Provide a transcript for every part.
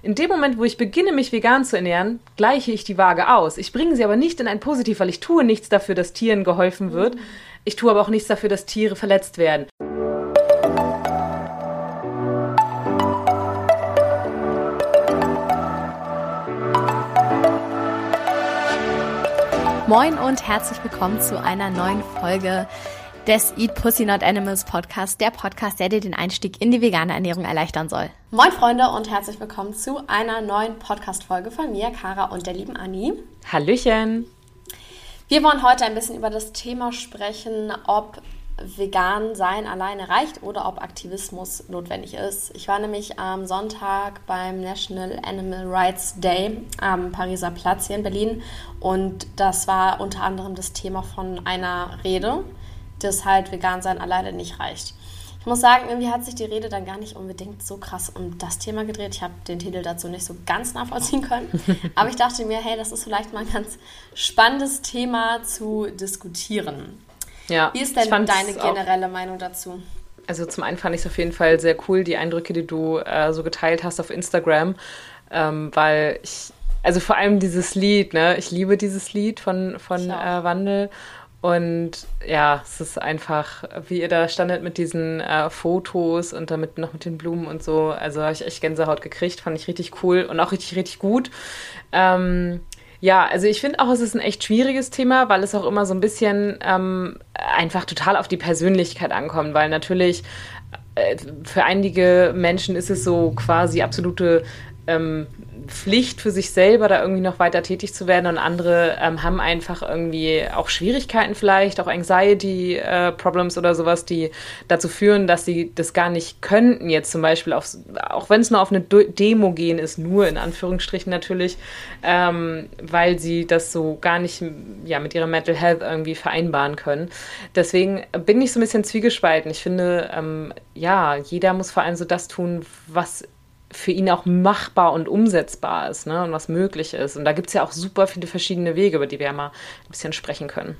In dem Moment, wo ich beginne, mich vegan zu ernähren, gleiche ich die Waage aus. Ich bringe sie aber nicht in ein Positiv, weil ich tue nichts dafür, dass Tieren geholfen wird. Ich tue aber auch nichts dafür, dass Tiere verletzt werden. Moin und herzlich willkommen zu einer neuen Folge des Eat Pussy Not Animals Podcast, der Podcast, der dir den Einstieg in die vegane Ernährung erleichtern soll. Moin Freunde und herzlich willkommen zu einer neuen Podcast-Folge von mir, Kara und der lieben Anni. Hallöchen! Wir wollen heute ein bisschen über das Thema sprechen, ob vegan sein alleine reicht oder ob Aktivismus notwendig ist. Ich war nämlich am Sonntag beim National Animal Rights Day am Pariser Platz hier in Berlin und das war unter anderem das Thema von einer Rede dass halt vegan sein alleine nicht reicht. Ich muss sagen, irgendwie hat sich die Rede dann gar nicht unbedingt so krass um das Thema gedreht. Ich habe den Titel dazu nicht so ganz nachvollziehen können. Aber ich dachte mir, hey, das ist vielleicht mal ein ganz spannendes Thema zu diskutieren. Ja, Wie ist denn deine generelle Meinung dazu? Also zum einen fand ich es auf jeden Fall sehr cool, die Eindrücke, die du äh, so geteilt hast auf Instagram, ähm, weil ich, also vor allem dieses Lied, ne, ich liebe dieses Lied von, von äh, Wandel und ja, es ist einfach, wie ihr da standet mit diesen äh, Fotos und damit noch mit den Blumen und so. Also habe ich echt Gänsehaut gekriegt, fand ich richtig cool und auch richtig, richtig gut. Ähm, ja, also ich finde auch, es ist ein echt schwieriges Thema, weil es auch immer so ein bisschen ähm, einfach total auf die Persönlichkeit ankommt, weil natürlich äh, für einige Menschen ist es so quasi absolute ähm, Pflicht für sich selber, da irgendwie noch weiter tätig zu werden. Und andere ähm, haben einfach irgendwie auch Schwierigkeiten vielleicht, auch Anxiety-Problems äh, oder sowas, die dazu führen, dass sie das gar nicht könnten, jetzt zum Beispiel, auf, auch wenn es nur auf eine Demo gehen ist, nur in Anführungsstrichen natürlich, ähm, weil sie das so gar nicht ja, mit ihrer Mental Health irgendwie vereinbaren können. Deswegen bin ich so ein bisschen zwiegespalten. Ich finde, ähm, ja, jeder muss vor allem so das tun, was für ihn auch machbar und umsetzbar ist ne, und was möglich ist. Und da gibt es ja auch super viele verschiedene Wege, über die wir ja mal ein bisschen sprechen können.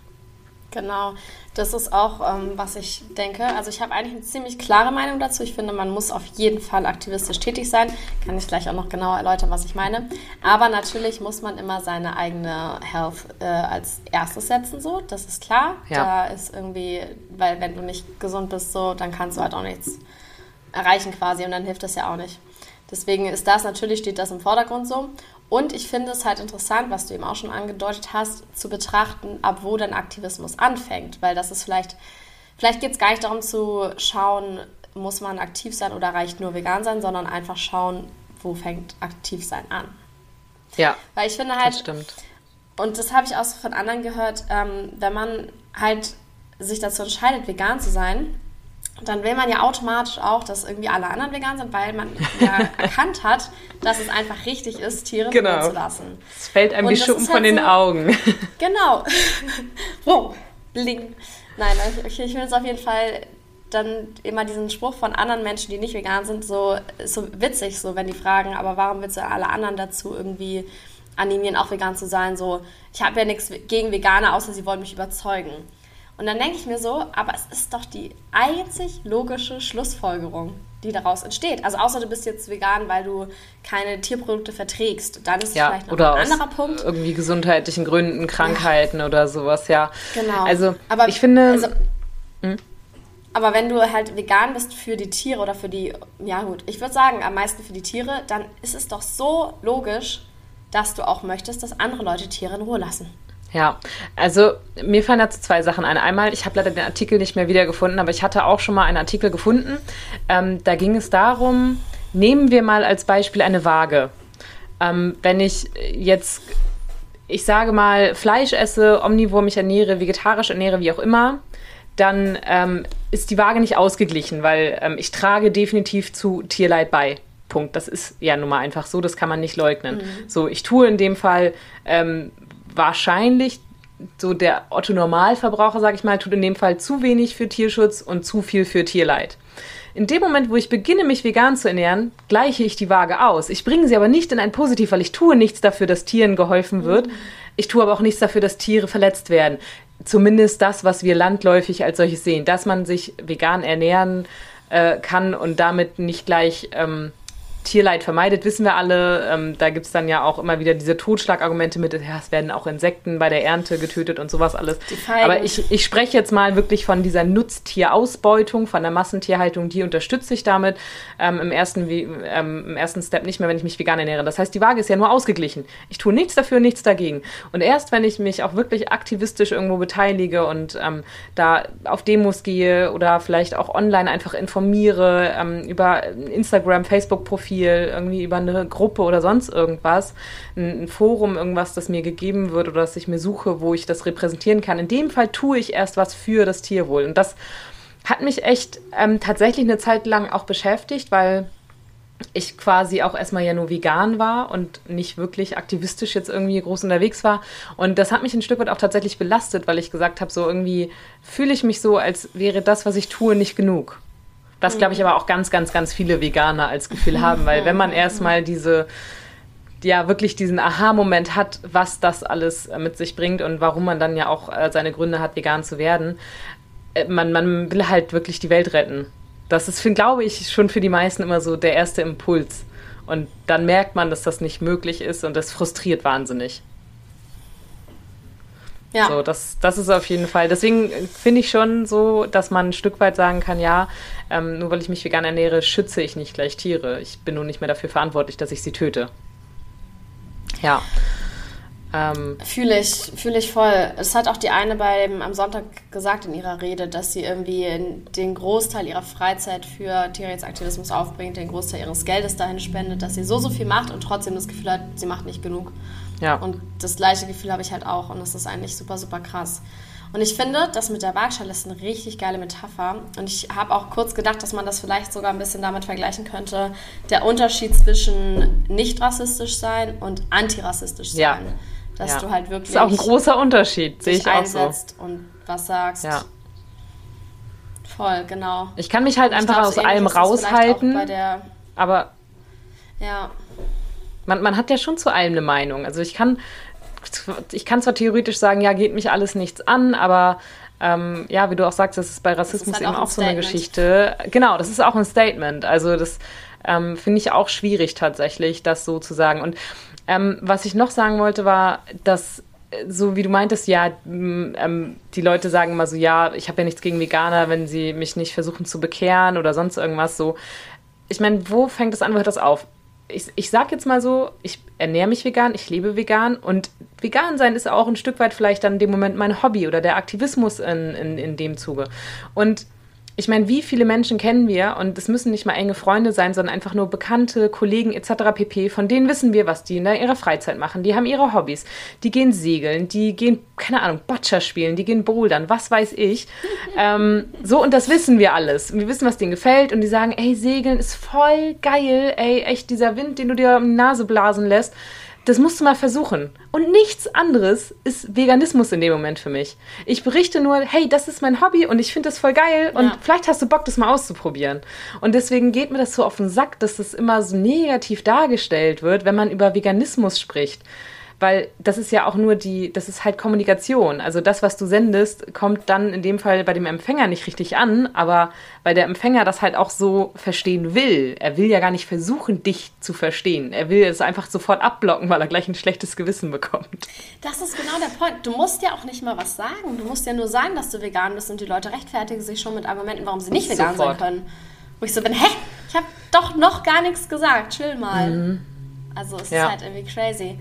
Genau, das ist auch, ähm, was ich denke. Also ich habe eigentlich eine ziemlich klare Meinung dazu. Ich finde, man muss auf jeden Fall aktivistisch tätig sein. Kann ich gleich auch noch genauer erläutern, was ich meine. Aber natürlich muss man immer seine eigene Health äh, als erstes setzen, so. Das ist klar. Ja. Da ist irgendwie, weil wenn du nicht gesund bist, so, dann kannst du halt auch nichts erreichen quasi und dann hilft das ja auch nicht. Deswegen ist das natürlich, steht das im Vordergrund so. Und ich finde es halt interessant, was du eben auch schon angedeutet hast, zu betrachten, ab wo denn Aktivismus anfängt. Weil das ist vielleicht, vielleicht geht es gar nicht darum zu schauen, muss man aktiv sein oder reicht nur vegan sein, sondern einfach schauen, wo fängt aktiv sein an. Ja. Weil ich finde halt, das stimmt. und das habe ich auch so von anderen gehört, ähm, wenn man halt sich dazu entscheidet, vegan zu sein, dann will man ja automatisch auch, dass irgendwie alle anderen vegan sind, weil man ja erkannt hat, dass es einfach richtig ist, Tiere genau. zu lassen. Es fällt einem wie Schuppen halt von den so, Augen. Genau. wow. Bling. Nein, ich, ich finde es auf jeden Fall dann immer diesen Spruch von anderen Menschen, die nicht vegan sind, so, so witzig, so wenn die fragen, aber warum willst du alle anderen dazu irgendwie animieren, auch vegan zu sein? So, ich habe ja nichts gegen Veganer, außer sie wollen mich überzeugen. Und dann denke ich mir so, aber es ist doch die einzig logische Schlussfolgerung, die daraus entsteht. Also außer du bist jetzt vegan, weil du keine Tierprodukte verträgst, dann ist es ja, vielleicht noch oder ein anderer Punkt. Irgendwie gesundheitlichen Gründen, Krankheiten ja. oder sowas, ja. Genau. Also aber ich finde. Also, hm? Aber wenn du halt vegan bist für die Tiere oder für die, ja gut, ich würde sagen, am meisten für die Tiere, dann ist es doch so logisch, dass du auch möchtest, dass andere Leute Tiere in Ruhe lassen. Ja, also mir fallen dazu zwei Sachen ein. Einmal, ich habe leider den Artikel nicht mehr wiedergefunden, aber ich hatte auch schon mal einen Artikel gefunden. Ähm, da ging es darum, nehmen wir mal als Beispiel eine Waage. Ähm, wenn ich jetzt, ich sage mal, Fleisch esse, omnivor mich ernähre, vegetarisch ernähre, wie auch immer, dann ähm, ist die Waage nicht ausgeglichen, weil ähm, ich trage definitiv zu Tierleid bei. Punkt. Das ist ja nun mal einfach so, das kann man nicht leugnen. Mhm. So, ich tue in dem Fall ähm, wahrscheinlich so der Otto Normalverbraucher, sage ich mal, tut in dem Fall zu wenig für Tierschutz und zu viel für Tierleid. In dem Moment, wo ich beginne, mich vegan zu ernähren, gleiche ich die Waage aus. Ich bringe sie aber nicht in ein Positiv, weil ich tue nichts dafür, dass Tieren geholfen wird. Ich tue aber auch nichts dafür, dass Tiere verletzt werden. Zumindest das, was wir landläufig als solches sehen, dass man sich vegan ernähren äh, kann und damit nicht gleich ähm, Tierleid vermeidet, wissen wir alle. Ähm, da gibt es dann ja auch immer wieder diese Totschlagargumente mit, ja, es werden auch Insekten bei der Ernte getötet und sowas alles. Aber ich, ich spreche jetzt mal wirklich von dieser Nutztierausbeutung, von der Massentierhaltung, die unterstütze ich damit ähm, im, ersten, ähm, im ersten Step nicht mehr, wenn ich mich vegan ernähre. Das heißt, die Waage ist ja nur ausgeglichen. Ich tue nichts dafür, nichts dagegen. Und erst, wenn ich mich auch wirklich aktivistisch irgendwo beteilige und ähm, da auf Demos gehe oder vielleicht auch online einfach informiere ähm, über Instagram, Facebook-Profil, irgendwie über eine Gruppe oder sonst irgendwas, ein, ein, Forum, irgendwas, das mir gegeben wird oder das ich mir suche, wo ich das repräsentieren kann. In dem Fall tue ich erst was für das Tierwohl. Und das hat mich echt ähm, tatsächlich eine Zeit lang auch beschäftigt, weil ich quasi auch erstmal ja nur vegan war und nicht wirklich aktivistisch jetzt irgendwie groß unterwegs war. Und das hat mich ein Stück weit auch tatsächlich belastet, weil ich gesagt habe, so irgendwie fühle ich mich so, als wäre das, was ich tue, nicht genug. Was, glaube ich, aber auch ganz, ganz, ganz viele Veganer als Gefühl haben, weil wenn man erstmal diese, ja, wirklich diesen Aha-Moment hat, was das alles mit sich bringt und warum man dann ja auch äh, seine Gründe hat, vegan zu werden, äh, man, man will halt wirklich die Welt retten. Das ist, glaube ich, schon für die meisten immer so der erste Impuls. Und dann merkt man, dass das nicht möglich ist und das frustriert wahnsinnig. Ja. So, das, das ist auf jeden Fall. Deswegen finde ich schon so, dass man ein Stück weit sagen kann, ja, ähm, nur weil ich mich vegan ernähre, schütze ich nicht gleich Tiere. Ich bin nur nicht mehr dafür verantwortlich, dass ich sie töte. Ja. Ähm, fühle ich, fühle ich voll. Es hat auch die eine beim, am Sonntag gesagt in ihrer Rede, dass sie irgendwie den Großteil ihrer Freizeit für Tierrechtsaktivismus aufbringt, den Großteil ihres Geldes dahin spendet, dass sie so, so viel macht und trotzdem das Gefühl hat, sie macht nicht genug. Ja. Und das gleiche Gefühl habe ich halt auch und das ist eigentlich super, super krass. Und ich finde, das mit der Waagschale ist eine richtig geile Metapher. Und ich habe auch kurz gedacht, dass man das vielleicht sogar ein bisschen damit vergleichen könnte, der Unterschied zwischen nicht rassistisch sein und antirassistisch sein. Ja dass ja. du halt wirklich. Das ist auch ein großer Unterschied, sehe ich auch so. und was sagst. Ja. Voll, genau. Ich kann mich halt einfach glaub, aus allem raushalten. aber. Ja. Man, man hat ja schon zu allem eine Meinung. Also ich kann, ich kann zwar theoretisch sagen, ja, geht mich alles nichts an, aber ähm, ja, wie du auch sagst, das ist bei Rassismus ist halt eben auch, auch so eine Geschichte. Genau, das ist auch ein Statement. Also das ähm, finde ich auch schwierig tatsächlich, das so zu sagen. Und ähm, was ich noch sagen wollte, war, dass äh, so wie du meintest, ja, ähm, die Leute sagen immer so, ja, ich habe ja nichts gegen Veganer, wenn sie mich nicht versuchen zu bekehren oder sonst irgendwas so. Ich meine, wo fängt das an, wo hört das auf? Ich, ich sag jetzt mal so, ich ernähre mich vegan, ich lebe vegan und vegan sein ist auch ein Stück weit vielleicht dann in dem Moment mein Hobby oder der Aktivismus in, in, in dem Zuge. Und ich meine, wie viele Menschen kennen wir und es müssen nicht mal enge Freunde sein, sondern einfach nur Bekannte, Kollegen etc. pp. Von denen wissen wir, was die in ihrer Freizeit machen. Die haben ihre Hobbys. Die gehen segeln, die gehen, keine Ahnung, Boccia spielen, die gehen bouldern, was weiß ich. ähm, so, und das wissen wir alles. Wir wissen, was denen gefällt und die sagen, ey, segeln ist voll geil, ey, echt dieser Wind, den du dir um die Nase blasen lässt das musst du mal versuchen. Und nichts anderes ist Veganismus in dem Moment für mich. Ich berichte nur, hey, das ist mein Hobby und ich finde das voll geil und ja. vielleicht hast du Bock, das mal auszuprobieren. Und deswegen geht mir das so auf den Sack, dass das immer so negativ dargestellt wird, wenn man über Veganismus spricht weil das ist ja auch nur die, das ist halt Kommunikation. Also das, was du sendest, kommt dann in dem Fall bei dem Empfänger nicht richtig an, aber weil der Empfänger das halt auch so verstehen will. Er will ja gar nicht versuchen, dich zu verstehen. Er will es einfach sofort abblocken, weil er gleich ein schlechtes Gewissen bekommt. Das ist genau der Punkt. Du musst ja auch nicht mal was sagen. Du musst ja nur sagen, dass du vegan bist und die Leute rechtfertigen sich schon mit Argumenten, warum sie nicht vegan sofort. sein können. Wo ich so bin, hä? Ich habe doch noch gar nichts gesagt. Chill mal. Mhm. Also es ja. ist halt irgendwie crazy.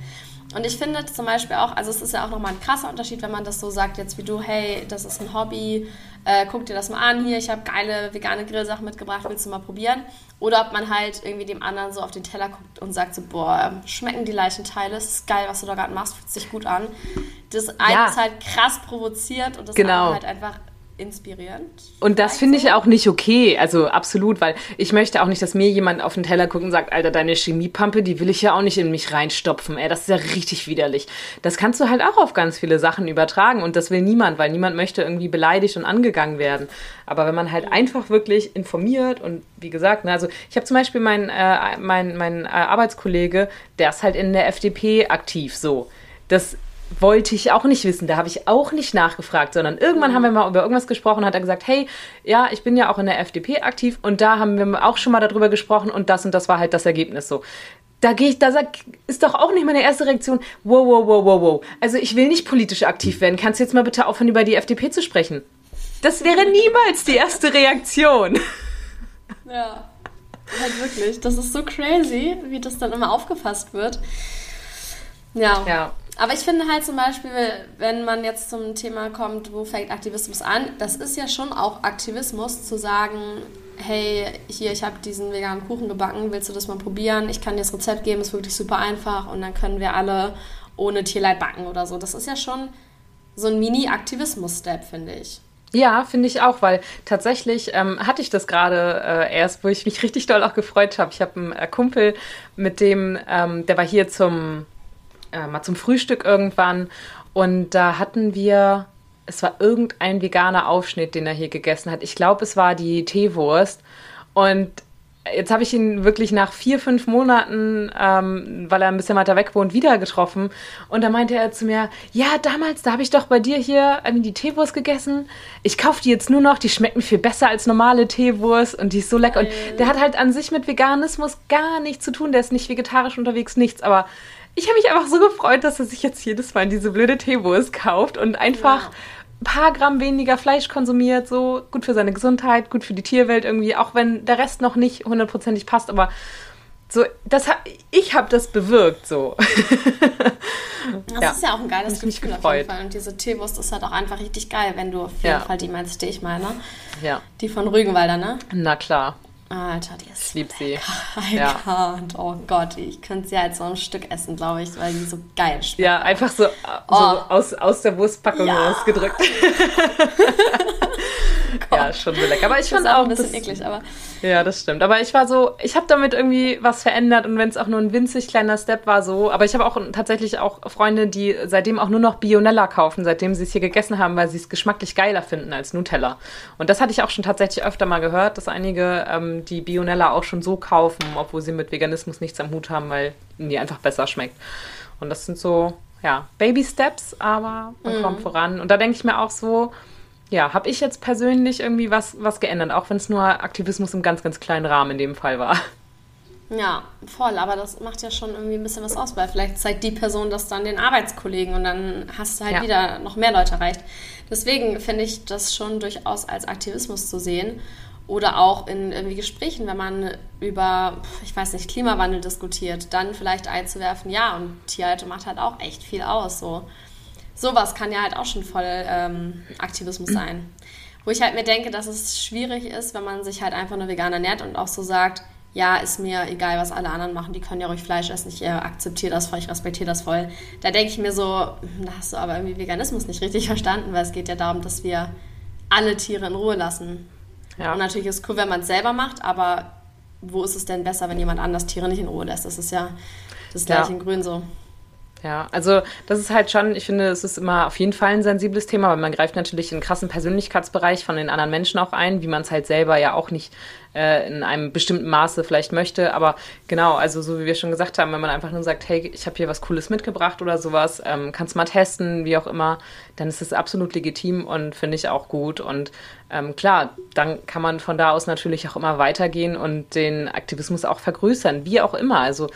Und ich finde zum Beispiel auch, also es ist ja auch nochmal ein krasser Unterschied, wenn man das so sagt, jetzt wie du, hey, das ist ein Hobby, äh, guck dir das mal an hier, ich habe geile vegane Grillsachen mitgebracht, willst du mal probieren? Oder ob man halt irgendwie dem anderen so auf den Teller guckt und sagt so, boah, schmecken die Leichenteile, es ist geil, was du da gerade machst, fühlt sich gut an. Das eine ja. ist halt krass provoziert und das genau. andere halt einfach inspirierend. Und das finde ich auch nicht okay, also absolut, weil ich möchte auch nicht, dass mir jemand auf den Teller guckt und sagt, Alter, deine Chemiepampe, die will ich ja auch nicht in mich reinstopfen, ey, das ist ja richtig widerlich. Das kannst du halt auch auf ganz viele Sachen übertragen und das will niemand, weil niemand möchte irgendwie beleidigt und angegangen werden. Aber wenn man halt einfach wirklich informiert und wie gesagt, ne, also ich habe zum Beispiel meinen äh, mein, mein, äh, Arbeitskollege, der ist halt in der FDP aktiv so. Das wollte ich auch nicht wissen. Da habe ich auch nicht nachgefragt, sondern irgendwann haben wir mal über irgendwas gesprochen und hat er gesagt, hey, ja, ich bin ja auch in der FDP aktiv und da haben wir auch schon mal darüber gesprochen und das und das war halt das Ergebnis so. Da gehe ich, da sag, ist doch auch nicht meine erste Reaktion. Wow, wow, wow, wow, wow. Also ich will nicht politisch aktiv werden. Kannst du jetzt mal bitte aufhören, über die FDP zu sprechen? Das wäre niemals die erste Reaktion. Ja, halt wirklich. Das ist so crazy, wie das dann immer aufgefasst wird. Ja. Ja. Aber ich finde halt zum Beispiel, wenn man jetzt zum Thema kommt, wo fängt Aktivismus an, das ist ja schon auch Aktivismus zu sagen, hey, hier, ich habe diesen veganen Kuchen gebacken, willst du das mal probieren? Ich kann dir das Rezept geben, ist wirklich super einfach und dann können wir alle ohne Tierleid backen oder so. Das ist ja schon so ein Mini-Aktivismus-Step, finde ich. Ja, finde ich auch, weil tatsächlich ähm, hatte ich das gerade äh, erst, wo ich mich richtig doll auch gefreut habe. Ich habe einen äh, Kumpel, mit dem, ähm, der war hier zum äh, mal zum Frühstück irgendwann und da hatten wir, es war irgendein veganer Aufschnitt, den er hier gegessen hat. Ich glaube, es war die Teewurst und jetzt habe ich ihn wirklich nach vier, fünf Monaten, ähm, weil er ein bisschen weiter weg wohnt, wieder getroffen. Und da meinte er zu mir, ja, damals, da habe ich doch bei dir hier die Teewurst gegessen. Ich kaufe die jetzt nur noch, die schmeckt mir viel besser als normale Teewurst und die ist so lecker. Und der hat halt an sich mit Veganismus gar nichts zu tun. Der ist nicht vegetarisch unterwegs, nichts. Aber ich habe mich einfach so gefreut, dass er sich jetzt jedes Mal diese blöde Teewurst kauft und einfach ja. ein paar Gramm weniger Fleisch konsumiert. So gut für seine Gesundheit, gut für die Tierwelt irgendwie, auch wenn der Rest noch nicht hundertprozentig passt. Aber so, das ich habe das bewirkt so. Das ja. ist ja auch ein geiles Gefühl auf jeden Fall. Und diese Teewurst ist halt auch einfach richtig geil, wenn du auf jeden ja. Fall die meinst, die ich meine. Ja. Die von Rügenwalder, ne? Na klar. Alter, die ist ich lieb sie. Ja. Oh Gott, ich könnte sie halt so ein Stück essen, glaube ich, weil die so geil schmeckt. Ja, einfach so, oh. so aus, aus der Wurstpackung ja. rausgedrückt. ja, schon so lecker. Aber ich fand auch ein bisschen das, eklig, aber. Ja, das stimmt. Aber ich war so, ich habe damit irgendwie was verändert und wenn es auch nur ein winzig kleiner Step war, so. Aber ich habe auch tatsächlich auch Freunde, die seitdem auch nur noch Bionella kaufen, seitdem sie es hier gegessen haben, weil sie es geschmacklich geiler finden als Nutella. Und das hatte ich auch schon tatsächlich öfter mal gehört, dass einige ähm, die Bionella auch schon so kaufen, obwohl sie mit Veganismus nichts am Hut haben, weil ihnen die einfach besser schmeckt. Und das sind so, ja, Baby Steps, aber man mm. kommt voran. Und da denke ich mir auch so, ja, habe ich jetzt persönlich irgendwie was, was geändert, auch wenn es nur Aktivismus im ganz, ganz kleinen Rahmen in dem Fall war. Ja, voll, aber das macht ja schon irgendwie ein bisschen was aus, weil vielleicht zeigt die Person das dann den Arbeitskollegen und dann hast du halt ja. wieder noch mehr Leute erreicht. Deswegen finde ich das schon durchaus als Aktivismus zu sehen. Oder auch in irgendwie Gesprächen, wenn man über, ich weiß nicht, Klimawandel diskutiert, dann vielleicht einzuwerfen, ja, und Tierhalte macht halt auch echt viel aus. So sowas kann ja halt auch schon voll ähm, Aktivismus sein. Wo ich halt mir denke, dass es schwierig ist, wenn man sich halt einfach nur vegan ernährt und auch so sagt, ja, ist mir egal, was alle anderen machen, die können ja ruhig Fleisch essen, ich äh, akzeptiere das voll, ich respektiere das voll. Da denke ich mir so, hm, da hast du aber irgendwie Veganismus nicht richtig verstanden, weil es geht ja darum, dass wir alle Tiere in Ruhe lassen. Ja. Und natürlich ist es cool, wenn man es selber macht, aber wo ist es denn besser, wenn jemand anders Tiere nicht in Ruhe lässt? Das ist ja das gleiche ja. in Grün so. Ja, also das ist halt schon, ich finde, es ist immer auf jeden Fall ein sensibles Thema, weil man greift natürlich in krassen Persönlichkeitsbereich von den anderen Menschen auch ein, wie man es halt selber ja auch nicht äh, in einem bestimmten Maße vielleicht möchte. Aber genau, also so wie wir schon gesagt haben, wenn man einfach nur sagt, hey, ich habe hier was Cooles mitgebracht oder sowas, ähm, kannst mal testen, wie auch immer, dann ist es absolut legitim und finde ich auch gut. Und ähm, klar, dann kann man von da aus natürlich auch immer weitergehen und den Aktivismus auch vergrößern, wie auch immer. Also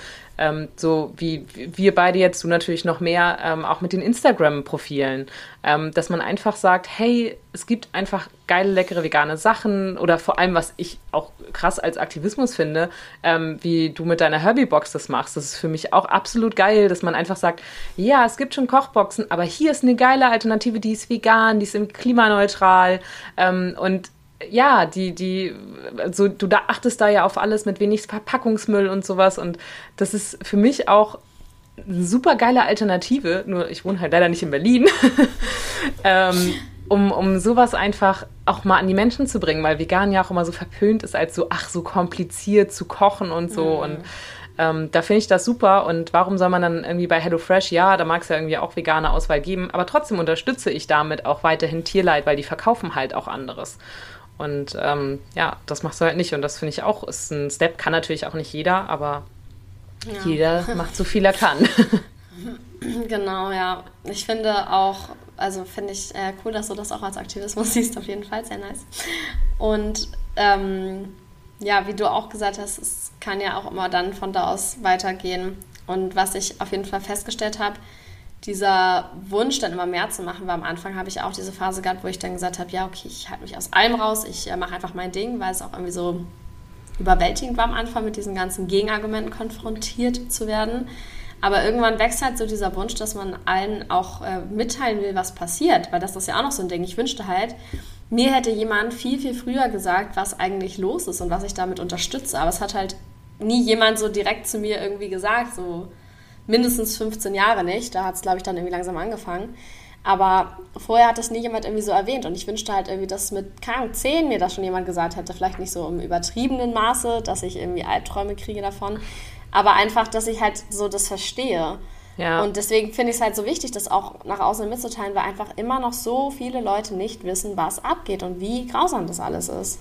ähm, so wie wir beide jetzt, du natürlich noch mehr, ähm, auch mit den Instagram-Profilen, ähm, dass man einfach sagt, hey, es gibt einfach geile, leckere vegane Sachen oder vor allem, was ich auch krass als Aktivismus finde, ähm, wie du mit deiner Herbie-Box das machst. Das ist für mich auch absolut geil, dass man einfach sagt, ja, es gibt schon Kochboxen, aber hier ist eine geile Alternative, die ist vegan, die ist klimaneutral ähm, und ja, die, die, also du da achtest da ja auf alles mit wenig Verpackungsmüll und sowas. Und das ist für mich auch eine super geile Alternative. Nur ich wohne halt leider nicht in Berlin. ähm, um, um sowas einfach auch mal an die Menschen zu bringen, weil vegan ja auch immer so verpönt ist, als so, ach, so kompliziert zu kochen und so. Mhm. Und ähm, da finde ich das super. Und warum soll man dann irgendwie bei HelloFresh, ja, da mag es ja irgendwie auch vegane Auswahl geben, aber trotzdem unterstütze ich damit auch weiterhin Tierleid, weil die verkaufen halt auch anderes. Und ähm, ja, das machst du halt nicht. Und das finde ich auch, ist ein Step, kann natürlich auch nicht jeder, aber ja. jeder macht so viel er kann. Genau, ja. Ich finde auch, also finde ich äh, cool, dass du das auch als Aktivismus siehst, auf jeden Fall, sehr nice. Und ähm, ja, wie du auch gesagt hast, es kann ja auch immer dann von da aus weitergehen. Und was ich auf jeden Fall festgestellt habe, dieser Wunsch, dann immer mehr zu machen, war am Anfang habe ich auch diese Phase gehabt, wo ich dann gesagt habe, ja, okay, ich halte mich aus allem raus, ich äh, mache einfach mein Ding, weil es auch irgendwie so überwältigend war am Anfang, mit diesen ganzen Gegenargumenten konfrontiert zu werden. Aber irgendwann wächst halt so dieser Wunsch, dass man allen auch äh, mitteilen will, was passiert, weil das ist ja auch noch so ein Ding. Ich wünschte halt, mir hätte jemand viel, viel früher gesagt, was eigentlich los ist und was ich damit unterstütze. Aber es hat halt nie jemand so direkt zu mir irgendwie gesagt, so mindestens 15 Jahre nicht. Da hat es, glaube ich, dann irgendwie langsam angefangen. Aber vorher hat das nie jemand irgendwie so erwähnt. Und ich wünschte halt irgendwie, dass mit, Ahnung, 10 mir das schon jemand gesagt hätte. Vielleicht nicht so im übertriebenen Maße, dass ich irgendwie Albträume kriege davon. Aber einfach, dass ich halt so das verstehe. Ja. Und deswegen finde ich es halt so wichtig, das auch nach außen mitzuteilen, weil einfach immer noch so viele Leute nicht wissen, was abgeht und wie grausam das alles ist.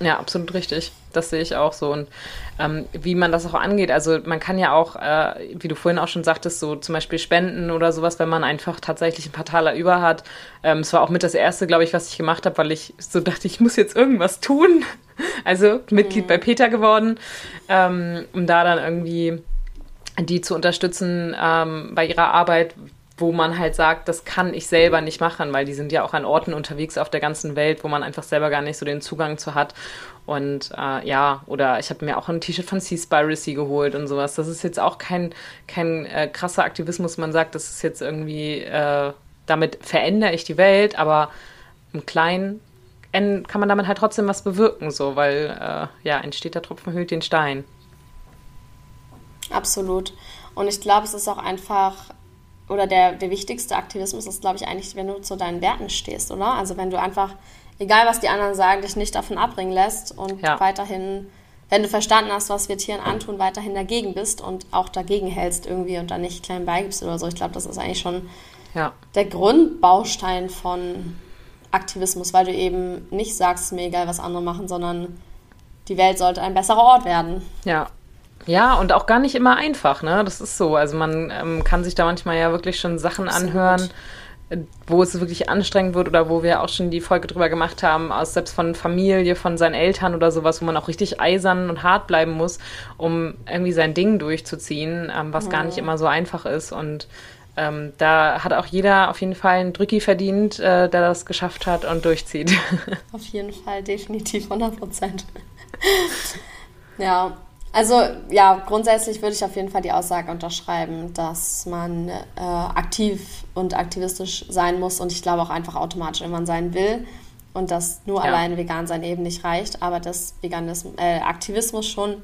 Ja, absolut richtig. Das sehe ich auch so. Und ähm, wie man das auch angeht, also man kann ja auch, äh, wie du vorhin auch schon sagtest, so zum Beispiel spenden oder sowas, wenn man einfach tatsächlich ein paar Taler über hat. Ähm, es war auch mit das erste, glaube ich, was ich gemacht habe, weil ich so dachte, ich muss jetzt irgendwas tun. Also Mitglied mhm. bei Peter geworden, ähm, um da dann irgendwie die zu unterstützen ähm, bei ihrer Arbeit, wo man halt sagt, das kann ich selber nicht machen, weil die sind ja auch an Orten unterwegs auf der ganzen Welt, wo man einfach selber gar nicht so den Zugang zu hat. Und äh, ja, oder ich habe mir auch ein T-Shirt von Seaspiracy geholt und sowas. Das ist jetzt auch kein, kein äh, krasser Aktivismus, man sagt, das ist jetzt irgendwie, äh, damit verändere ich die Welt, aber im Kleinen kann man damit halt trotzdem was bewirken, so, weil äh, ja, entsteht der Tropfen hüllt den Stein. Absolut. Und ich glaube, es ist auch einfach oder der, der wichtigste Aktivismus ist, glaube ich, eigentlich, wenn du zu deinen Werten stehst, oder? Also wenn du einfach, egal was die anderen sagen, dich nicht davon abbringen lässt und ja. weiterhin, wenn du verstanden hast, was wir Tieren antun, weiterhin dagegen bist und auch dagegen hältst irgendwie und dann nicht klein beigibst oder so. Ich glaube, das ist eigentlich schon ja. der Grundbaustein von Aktivismus, weil du eben nicht sagst, mir egal, was andere machen, sondern die Welt sollte ein besserer Ort werden. Ja, ja, und auch gar nicht immer einfach, ne? Das ist so. Also man ähm, kann sich da manchmal ja wirklich schon Sachen Absolut. anhören, äh, wo es wirklich anstrengend wird oder wo wir auch schon die Folge drüber gemacht haben, aus selbst von Familie, von seinen Eltern oder sowas, wo man auch richtig eisern und hart bleiben muss, um irgendwie sein Ding durchzuziehen, ähm, was mhm. gar nicht mhm. immer so einfach ist. Und ähm, da hat auch jeder auf jeden Fall einen Drücki verdient, äh, der das geschafft hat und durchzieht. Auf jeden Fall, definitiv 100 Prozent. ja, also ja, grundsätzlich würde ich auf jeden Fall die Aussage unterschreiben, dass man äh, aktiv und aktivistisch sein muss und ich glaube auch einfach automatisch, wenn man sein will und dass nur ja. alleine vegan sein eben nicht reicht, aber dass Veganismus, äh, Aktivismus schon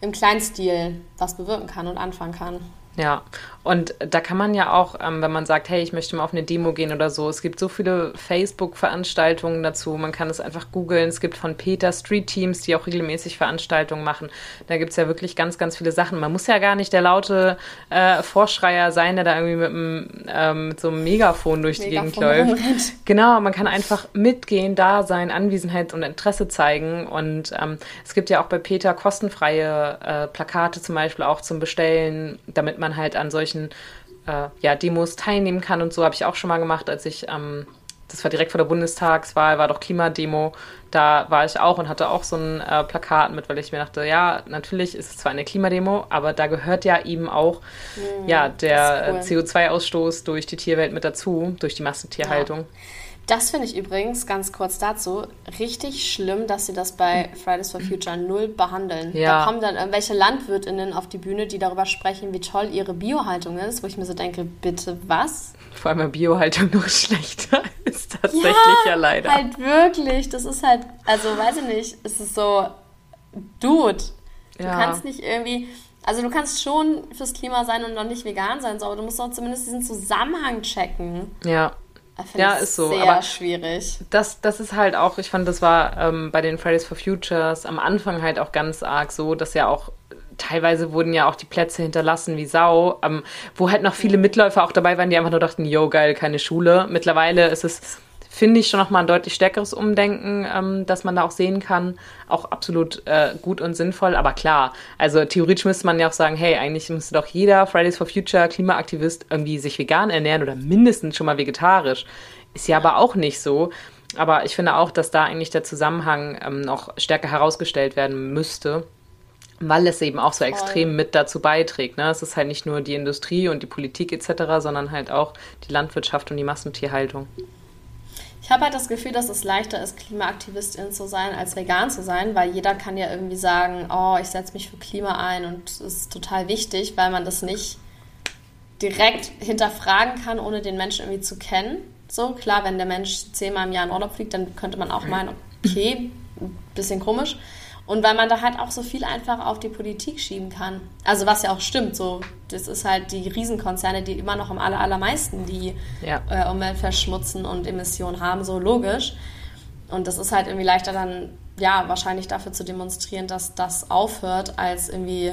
im Kleinstil was bewirken kann und anfangen kann. Ja, und da kann man ja auch, ähm, wenn man sagt, hey, ich möchte mal auf eine Demo gehen oder so, es gibt so viele Facebook-Veranstaltungen dazu, man kann es einfach googeln. Es gibt von Peter Street Teams, die auch regelmäßig Veranstaltungen machen. Da gibt es ja wirklich ganz, ganz viele Sachen. Man muss ja gar nicht der laute äh, Vorschreier sein, der da irgendwie mit, einem, ähm, mit so einem Megafon durch Megafon die Gegend läuft. Genau, man kann einfach mitgehen, da sein, Anwesenheit und Interesse zeigen. Und ähm, es gibt ja auch bei Peter kostenfreie äh, Plakate zum Beispiel auch zum Bestellen, damit man halt an solchen äh, ja, Demos teilnehmen kann und so habe ich auch schon mal gemacht, als ich ähm, das war direkt vor der Bundestagswahl, war doch Klimademo. Da war ich auch und hatte auch so ein äh, Plakat mit, weil ich mir dachte, ja, natürlich ist es zwar eine Klimademo, aber da gehört ja eben auch mhm, ja, der cool. CO2-Ausstoß durch die Tierwelt mit dazu, durch die Massentierhaltung. Ja. Das finde ich übrigens, ganz kurz dazu, richtig schlimm, dass sie das bei Fridays for Future null behandeln. Ja. Da kommen dann irgendwelche LandwirtInnen auf die Bühne, die darüber sprechen, wie toll ihre Biohaltung ist, wo ich mir so denke, bitte was? Vor allem Biohaltung noch schlechter ist tatsächlich ja, ja leider. halt wirklich. Das ist halt, also weiß ich nicht, es ist so, Dude, du ja. kannst nicht irgendwie... Also du kannst schon fürs Klima sein und noch nicht vegan sein, so, aber du musst doch zumindest diesen Zusammenhang checken. Ja, ja, ist so. Sehr aber schwierig. Das, das ist halt auch, ich fand, das war ähm, bei den Fridays for Futures am Anfang halt auch ganz arg so, dass ja auch teilweise wurden ja auch die Plätze hinterlassen wie Sau, ähm, wo halt noch viele Mitläufer auch dabei waren, die einfach nur dachten, yo, geil, keine Schule. Mittlerweile ist es finde ich schon nochmal ein deutlich stärkeres Umdenken, ähm, dass man da auch sehen kann. Auch absolut äh, gut und sinnvoll. Aber klar, also theoretisch müsste man ja auch sagen, hey, eigentlich müsste doch jeder Fridays for Future Klimaaktivist irgendwie sich vegan ernähren oder mindestens schon mal vegetarisch. Ist ja aber auch nicht so. Aber ich finde auch, dass da eigentlich der Zusammenhang ähm, noch stärker herausgestellt werden müsste weil es eben auch so extrem mit dazu beiträgt. Ne? Es ist halt nicht nur die Industrie und die Politik etc., sondern halt auch die Landwirtschaft und die Massentierhaltung. Ich habe halt das Gefühl, dass es leichter ist, Klimaaktivistin zu sein, als vegan zu sein, weil jeder kann ja irgendwie sagen, oh, ich setze mich für Klima ein und es ist total wichtig, weil man das nicht direkt hinterfragen kann, ohne den Menschen irgendwie zu kennen. So, klar, wenn der Mensch zehnmal im Jahr in Urlaub fliegt, dann könnte man auch meinen, okay, ein bisschen komisch. Und weil man da halt auch so viel einfach auf die Politik schieben kann. Also was ja auch stimmt, so das ist halt die Riesenkonzerne, die immer noch am aller, allermeisten die ja. äh, Umwelt verschmutzen und Emissionen haben, so logisch. Und das ist halt irgendwie leichter dann, ja, wahrscheinlich dafür zu demonstrieren, dass das aufhört, als irgendwie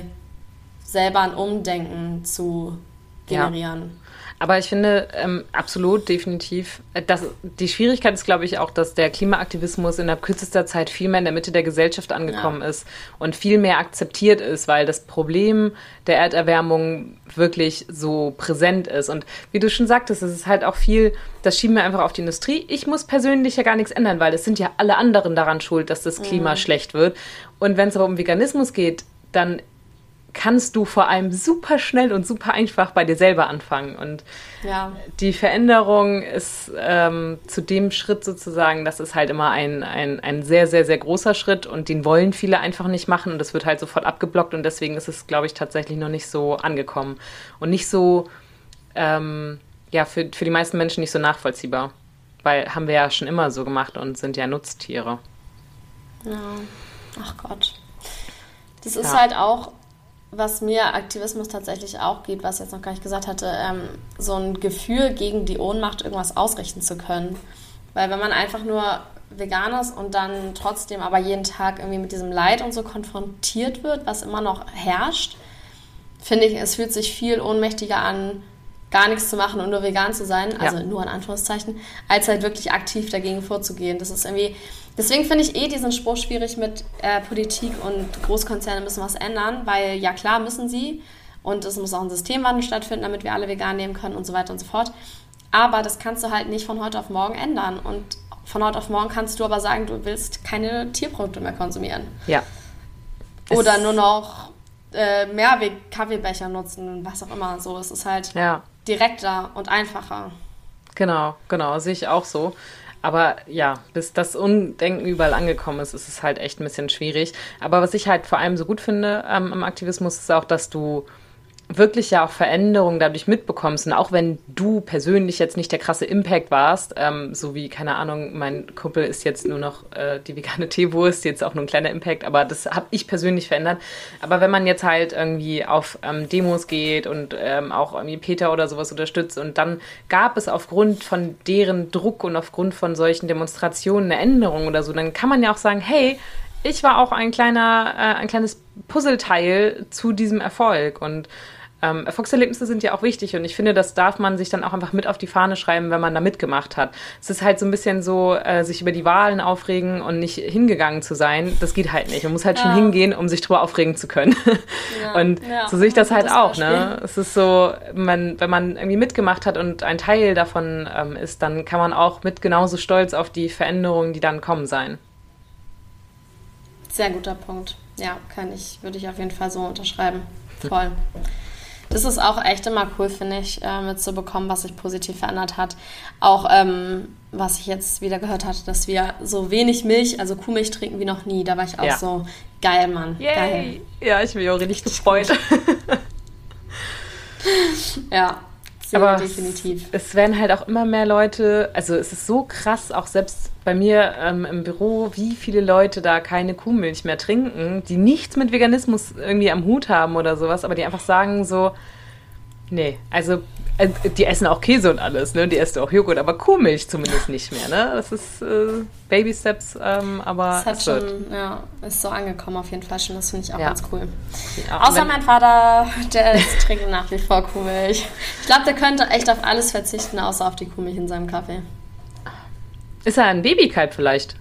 selber ein Umdenken zu generieren. Ja. Aber ich finde ähm, absolut, definitiv, äh, dass die Schwierigkeit ist, glaube ich, auch, dass der Klimaaktivismus in der kürzester Zeit viel mehr in der Mitte der Gesellschaft angekommen ja. ist und viel mehr akzeptiert ist, weil das Problem der Erderwärmung wirklich so präsent ist. Und wie du schon sagtest, es ist halt auch viel, das schieben wir einfach auf die Industrie. Ich muss persönlich ja gar nichts ändern, weil es sind ja alle anderen daran schuld, dass das Klima mhm. schlecht wird. Und wenn es aber um Veganismus geht, dann kannst du vor allem super schnell und super einfach bei dir selber anfangen. Und ja. die Veränderung ist ähm, zu dem Schritt sozusagen, das ist halt immer ein, ein, ein sehr, sehr, sehr großer Schritt und den wollen viele einfach nicht machen und das wird halt sofort abgeblockt und deswegen ist es, glaube ich, tatsächlich noch nicht so angekommen und nicht so, ähm, ja, für, für die meisten Menschen nicht so nachvollziehbar. Weil haben wir ja schon immer so gemacht und sind ja Nutztiere. Ja, ach Gott. Das ist ja. halt auch was mir Aktivismus tatsächlich auch gibt, was ich jetzt noch gar nicht gesagt hatte, ähm, so ein Gefühl gegen die Ohnmacht irgendwas ausrichten zu können. Weil wenn man einfach nur vegan ist und dann trotzdem aber jeden Tag irgendwie mit diesem Leid und so konfrontiert wird, was immer noch herrscht, finde ich, es fühlt sich viel ohnmächtiger an, gar nichts zu machen und nur vegan zu sein, also ja. nur in Anführungszeichen, als halt wirklich aktiv dagegen vorzugehen. Das ist irgendwie, Deswegen finde ich eh diesen Spruch schwierig mit äh, Politik und Großkonzerne müssen was ändern, weil ja klar müssen sie und es muss auch ein Systemwandel stattfinden, damit wir alle vegan nehmen können und so weiter und so fort. Aber das kannst du halt nicht von heute auf morgen ändern und von heute auf morgen kannst du aber sagen, du willst keine Tierprodukte mehr konsumieren. Ja. Oder nur noch äh, Mehrweg-Kaffeebecher nutzen, was auch immer. So, es ist halt ja. Direkter und einfacher. Genau, genau, sehe ich auch so. Aber ja, bis das Undenken überall angekommen ist, ist es halt echt ein bisschen schwierig. Aber was ich halt vor allem so gut finde ähm, im Aktivismus, ist auch, dass du wirklich ja auch Veränderungen dadurch mitbekommst. Und auch wenn du persönlich jetzt nicht der krasse Impact warst, ähm, so wie, keine Ahnung, mein Kumpel ist jetzt nur noch äh, die vegane Teewurst, jetzt auch nur ein kleiner Impact, aber das habe ich persönlich verändert. Aber wenn man jetzt halt irgendwie auf ähm, Demos geht und ähm, auch irgendwie Peter oder sowas unterstützt und dann gab es aufgrund von deren Druck und aufgrund von solchen Demonstrationen eine Änderung oder so, dann kann man ja auch sagen, hey, ich war auch ein kleiner, äh, ein kleines Puzzleteil zu diesem Erfolg und ähm, Erfolgserlebnisse sind ja auch wichtig und ich finde, das darf man sich dann auch einfach mit auf die Fahne schreiben, wenn man da mitgemacht hat. Es ist halt so ein bisschen so, äh, sich über die Wahlen aufregen und nicht hingegangen zu sein, das geht halt nicht. Man muss halt ja. schon hingehen, um sich drüber aufregen zu können. Ja. Und ja. so sehe ich das halt auch. Ne? Es ist so, man, wenn man irgendwie mitgemacht hat und ein Teil davon ähm, ist, dann kann man auch mit genauso stolz auf die Veränderungen, die dann kommen, sein. Sehr guter Punkt. Ja, kann ich, würde ich auf jeden Fall so unterschreiben. Voll. Das ist auch echt immer cool, finde ich, äh, mitzubekommen, was sich positiv verändert hat. Auch ähm, was ich jetzt wieder gehört hatte, dass wir so wenig Milch, also Kuhmilch trinken wie noch nie. Da war ich auch ja. so, geil, Mann. Yay. Geil. Ja, ich bin auch richtig gefreut. ja, sehr Aber definitiv. Es, werden halt auch immer mehr Leute, also es ist so krass, auch selbst bei mir ähm, im Büro, wie viele Leute da keine Kuhmilch mehr trinken, die nichts mit Veganismus irgendwie am Hut haben oder sowas, aber die einfach sagen so, nee, also die essen auch Käse und alles, ne? Die essen auch Joghurt, aber Kuhmilch zumindest nicht mehr, ne? Das ist äh, Baby Steps, ähm, aber das hat es schon, ja, ist so angekommen auf jeden Fall schon. Das finde ich auch ja. ganz cool. Ja, Außer mein Vater, der trinkt nach wie vor Kuhmilch. Ich glaube, der könnte echt auf alles verzichten, außer auf die Kuhmilch in seinem Kaffee. Ist er ein Babykalb vielleicht?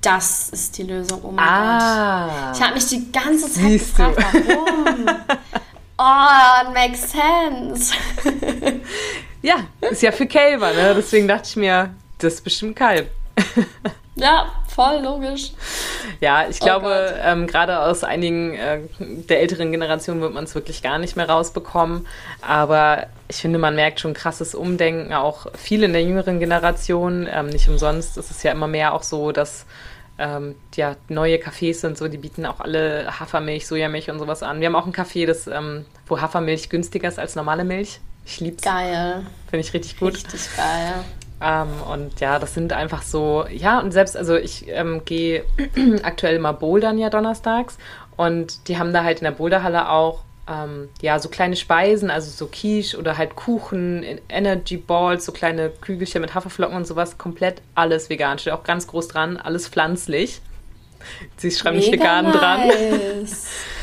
Das ist die Lösung. Oh mein Ah. Gott. Ich habe mich die ganze Zeit gefragt, warum. oh, makes sense. Ja, ist ja für Kälber, ne? Deswegen dachte ich mir, das ist bestimmt Kalb. ja, voll logisch. Ja, ich Oh glaube, Gott. ähm, gerade aus einigen äh, der älteren Generationen wird man es wirklich gar nicht mehr rausbekommen. Aber ich finde, man merkt schon krasses Umdenken, auch viel in der jüngeren Generation. Ähm, nicht umsonst ist es ja immer mehr auch so, dass ähm, ja, neue Cafés und so, die bieten auch alle Hafermilch, Sojamilch und sowas an. Wir haben auch ein Café, das, ähm, wo Hafermilch günstiger ist als normale Milch. Ich lieb's, Geil. finde ich richtig gut. Richtig geil. Ähm, und ja, das sind einfach so, ja, und selbst, also ich ähm, gehe aktuell immer bouldern ja donnerstags und die haben da halt in der Boulderhalle auch ähm, ja, so kleine Speisen, also so Quiche oder halt Kuchen, Energy Balls, so kleine Kügelchen mit Haferflocken und sowas, komplett alles vegan. Steht auch ganz groß dran, alles pflanzlich. Sie schreiben nicht Mega vegan dran.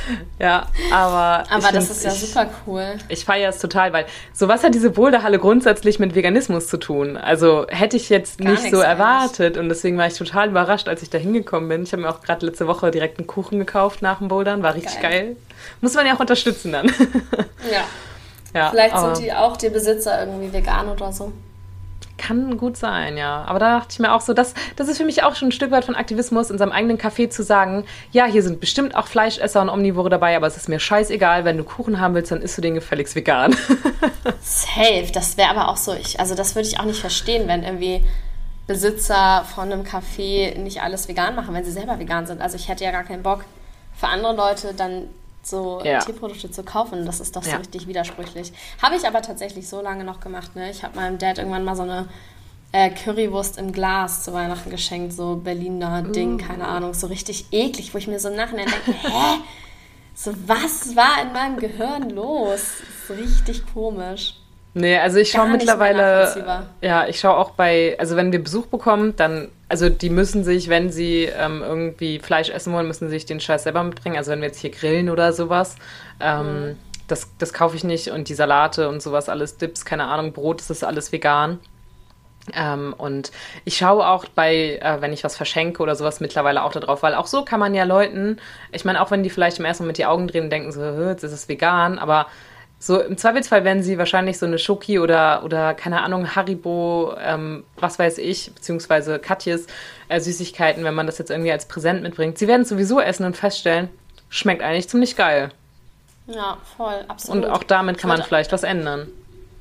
Ja, aber. Aber das ist ja ich, super cool. ich feiere es total, weil sowas hat diese Boulderhalle grundsätzlich mit Veganismus zu tun. Also hätte ich jetzt Gar nicht so erwartet und deswegen war ich total überrascht, als ich da hingekommen bin. Ich habe mir auch gerade letzte Woche direkt einen Kuchen gekauft nach dem Bouldern, war richtig geil. Geil. Muss man ja auch unterstützen dann. Ja. ja, Vielleicht sind die auch die Besitzer irgendwie vegan oder so. Kann gut sein, ja. Aber da dachte ich mir auch so, das, das ist für mich auch schon ein Stück weit von Aktivismus, in seinem eigenen Café zu sagen, ja, hier sind bestimmt auch Fleischesser und Omnivore dabei, aber es ist mir scheißegal, wenn du Kuchen haben willst, dann isst du den gefälligst vegan. Safe. Das wäre aber auch so. Ich, also das würde ich auch nicht verstehen, wenn irgendwie Besitzer von einem Café nicht alles vegan machen, wenn sie selber vegan sind. Also ich hätte ja gar keinen Bock für andere Leute dann so Ja. Tierprodukte zu kaufen. Das ist doch so Ja. richtig widersprüchlich. Habe ich aber tatsächlich so lange noch gemacht. Ne? Ich habe meinem Dad irgendwann mal so eine äh, Currywurst im Glas zu Weihnachten geschenkt, so Berliner Ding, keine Ahnung, so richtig eklig, wo ich mir so im Nachhinein denke, hä? So, was war in meinem Gehirn los? Ist richtig komisch. Nee, also ich schaue mittlerweile, ja, ich schaue auch bei, also wenn wir Besuch bekommen, dann, also die müssen sich, wenn sie ähm, irgendwie Fleisch essen wollen, müssen sie sich den Scheiß selber mitbringen. Also wenn wir jetzt hier grillen oder sowas, ähm, Mhm. das, das kaufe ich nicht und die Salate und sowas, alles Dips, keine Ahnung, Brot, das ist alles vegan. Ähm, und ich schaue auch bei, äh, wenn ich was verschenke oder sowas, mittlerweile auch darauf, weil auch so kann man ja Leuten, ich meine, auch wenn die vielleicht im ersten Moment die Augen drehen und denken so, "Hä, jetzt ist es vegan, aber so im Zweifelsfall werden sie wahrscheinlich so eine Schoki oder, oder keine Ahnung, Haribo, ähm, was weiß ich, beziehungsweise Katjes äh, Süßigkeiten, wenn man das jetzt irgendwie als Präsent mitbringt. Sie werden es sowieso essen und feststellen, schmeckt eigentlich ziemlich geil. Ja, voll, absolut. Und auch damit kann man vielleicht was ändern.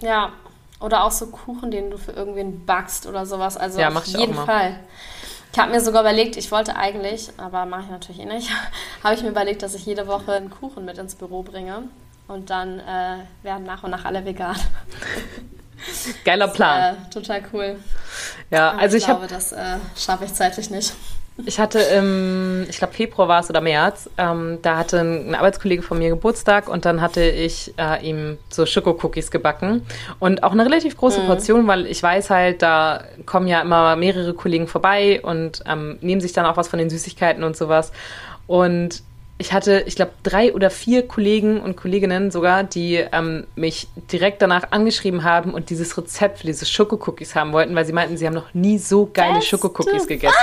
Ja, oder auch so Kuchen, den du für irgendwen backst oder sowas. Also Ja, auf jeden. Fall. Ich habe mir sogar überlegt, ich wollte eigentlich, aber mache ich natürlich eh nicht, habe ich mir überlegt, dass ich jede Woche einen Kuchen mit ins Büro bringe. Und dann äh, werden nach und nach alle vegan. Geiler Plan. Äh, total cool. ja, Aber also ich, glaube, das äh, schaffe ich zeitlich nicht. Ich hatte im, ich glaube Februar war es oder März, ähm, da hatte ein, ein Arbeitskollege von mir Geburtstag und dann hatte ich äh, ihm so Schokocookies gebacken und auch eine relativ große Portion, weil ich weiß halt, da kommen ja immer mehrere Kollegen vorbei und ähm, nehmen sich dann auch was von den Süßigkeiten und sowas und ich hatte, ich glaube, drei oder vier Kollegen und Kolleginnen sogar, die ähm, mich direkt danach angeschrieben haben und dieses Rezept für diese Schokocookies haben wollten, weil sie meinten, sie haben noch nie so geile Schokocookies gegessen.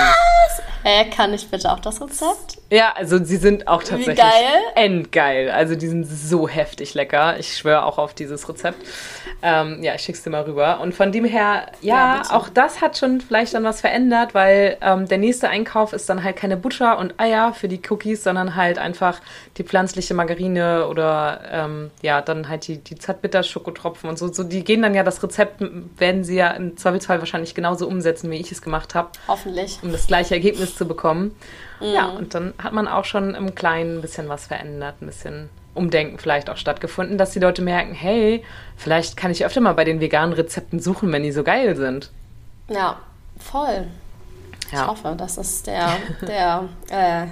Äh, kann ich bitte auch das Rezept? Ja, also sie sind auch tatsächlich geil? endgeil. Also die sind so heftig lecker. Ich schwöre auch auf dieses Rezept. Ähm, ja, ich schick's dir mal rüber. Und von dem her, ja, Ja, auch das hat schon vielleicht dann was verändert, weil ähm, der nächste Einkauf ist dann halt keine Butter und Eier für die Cookies, sondern halt einfach die pflanzliche Margarine oder ähm, ja, dann halt die, die Zartbitter-Schokotropfen und so. so. Die gehen dann ja, das Rezept werden sie ja im Zweifelsfall wahrscheinlich genauso umsetzen, wie ich es gemacht habe Hoffentlich. um das gleiche Ergebnis zu bekommen. Ja, und dann hat man auch schon im Kleinen ein bisschen was verändert, ein bisschen Umdenken vielleicht auch stattgefunden, dass die Leute merken, hey, vielleicht kann ich öfter mal bei den veganen Rezepten suchen, wenn die so geil sind. Ja, voll. Ich Ja, hoffe, dass es der, der äh,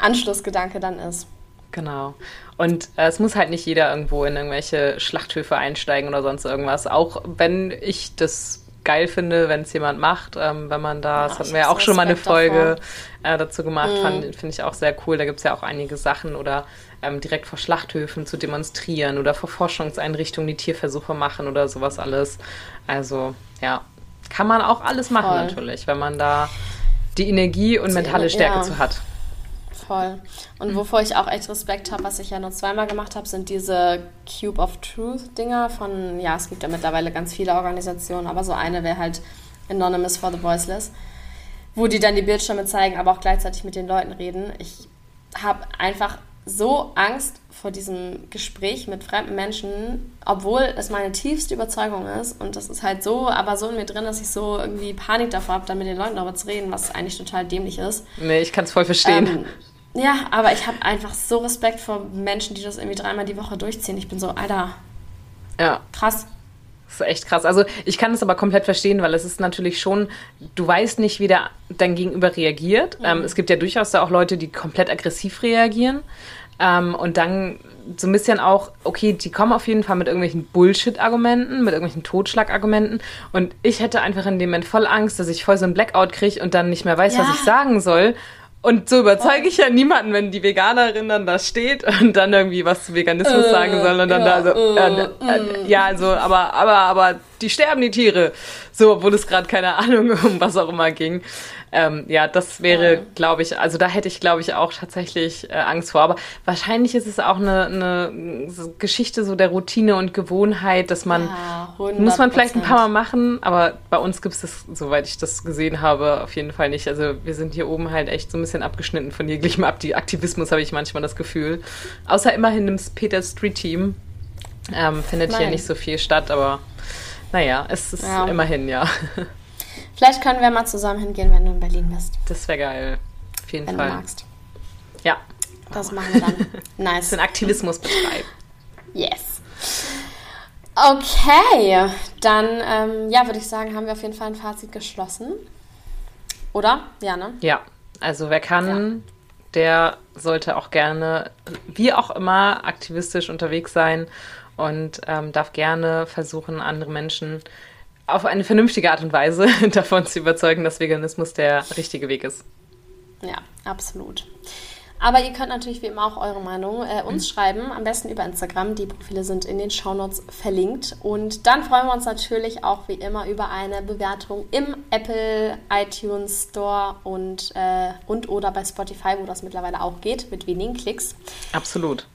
Anschlussgedanke dann ist. genau. Und äh, es muss halt nicht jeder irgendwo in irgendwelche Schlachthöfe einsteigen oder sonst irgendwas. Auch wenn ich das geil finde, wenn es jemand macht, ähm, wenn man da, das hatten wir ja auch schon mal eine Folge äh, dazu gemacht, Mhm. fand- finde ich auch sehr cool. Da gibt es ja auch einige Sachen oder ähm, direkt vor Schlachthöfen zu demonstrieren oder vor Forschungseinrichtungen, die Tierversuche machen oder sowas alles. Also ja, kann man auch alles machen Voll. natürlich, wenn man da die Energie und mentale Stärke ja. zu hat. Voll. Und wovor ich auch echt Respekt habe, was ich ja nur zweimal gemacht habe, sind diese Cube of Truth Dinger von, ja, es gibt ja mittlerweile ganz viele Organisationen, aber so eine wäre halt Anonymous for the Voiceless, wo die dann die Bildschirme zeigen, aber auch gleichzeitig mit den Leuten reden. Ich habe einfach so Angst vor diesem Gespräch mit fremden Menschen, obwohl es meine tiefste Überzeugung ist und das ist halt so, aber so in mir drin, dass ich so irgendwie Panik davor habe, dann mit den Leuten darüber zu reden, was eigentlich total dämlich ist. Nee, ich kann es voll verstehen. Ähm, ja, aber ich habe einfach so Respekt vor Menschen, die das irgendwie dreimal die Woche durchziehen. Ich bin so, Alter. Ja. Krass. Das ist echt krass. Also ich kann es aber komplett verstehen, weil es ist natürlich schon, du weißt nicht, wie der, dein Gegenüber reagiert. Mhm. Ähm, es gibt ja durchaus da auch Leute, die komplett aggressiv reagieren. Ähm, und dann so ein bisschen auch, okay, die kommen auf jeden Fall mit irgendwelchen Bullshit-Argumenten, mit irgendwelchen Totschlag-Argumenten. Und ich hätte einfach in dem Moment voll Angst, dass ich voll so ein Blackout kriege und dann nicht mehr weiß, ja. was ich sagen soll. Und so überzeuge ich ja niemanden, wenn die Veganerin dann da steht und dann irgendwie was zu Veganismus äh, sagen soll und dann ja, da so, äh, äh, ja, also, aber, aber, aber die sterben die Tiere. So, obwohl es gerade keine Ahnung um was auch immer ging. Ähm, ja, das wäre, ja. glaube ich, also da hätte ich, glaube ich, auch tatsächlich äh, Angst vor. Aber wahrscheinlich ist es auch eine, eine Geschichte so der Routine und Gewohnheit, dass man, ja, muss man vielleicht ein paar Mal machen, aber bei uns gibt es das, soweit ich das gesehen habe, auf jeden Fall nicht. Also wir sind hier oben halt echt so ein bisschen abgeschnitten von jeglichem Aktivismus, habe ich manchmal das Gefühl. Außer immerhin im Peter Street Team ähm, findet Nein. hier nicht so viel statt, aber naja, es ist ja. immerhin, ja. Vielleicht können wir mal zusammen hingehen, wenn du in Berlin bist. Das wäre geil. Auf jeden wenn Fall. Wenn du magst. Ja. Das machen wir dann. Nice. Den Aktivismus betreiben. Yes. Okay, dann ähm, ja, würde ich sagen, haben wir auf jeden Fall ein Fazit geschlossen. Oder? Ja, ne? Ja, also wer kann, ja. der sollte auch gerne, wie auch immer, aktivistisch unterwegs sein und ähm, darf gerne versuchen, andere Menschen auf eine vernünftige Art und Weise davon zu überzeugen, dass Veganismus der richtige Weg ist. Ja, absolut. Aber ihr könnt natürlich wie immer auch eure Meinung äh, uns mhm. schreiben, am besten über Instagram. Die Profile sind in den Shownotes verlinkt. Und dann freuen wir uns natürlich auch wie immer über eine Bewertung im Apple iTunes Store und, äh, und oder bei Spotify, wo das mittlerweile auch geht, mit wenigen Klicks. Absolut.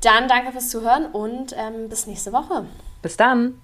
Dann danke fürs Zuhören und ähm, bis nächste Woche. Bis dann.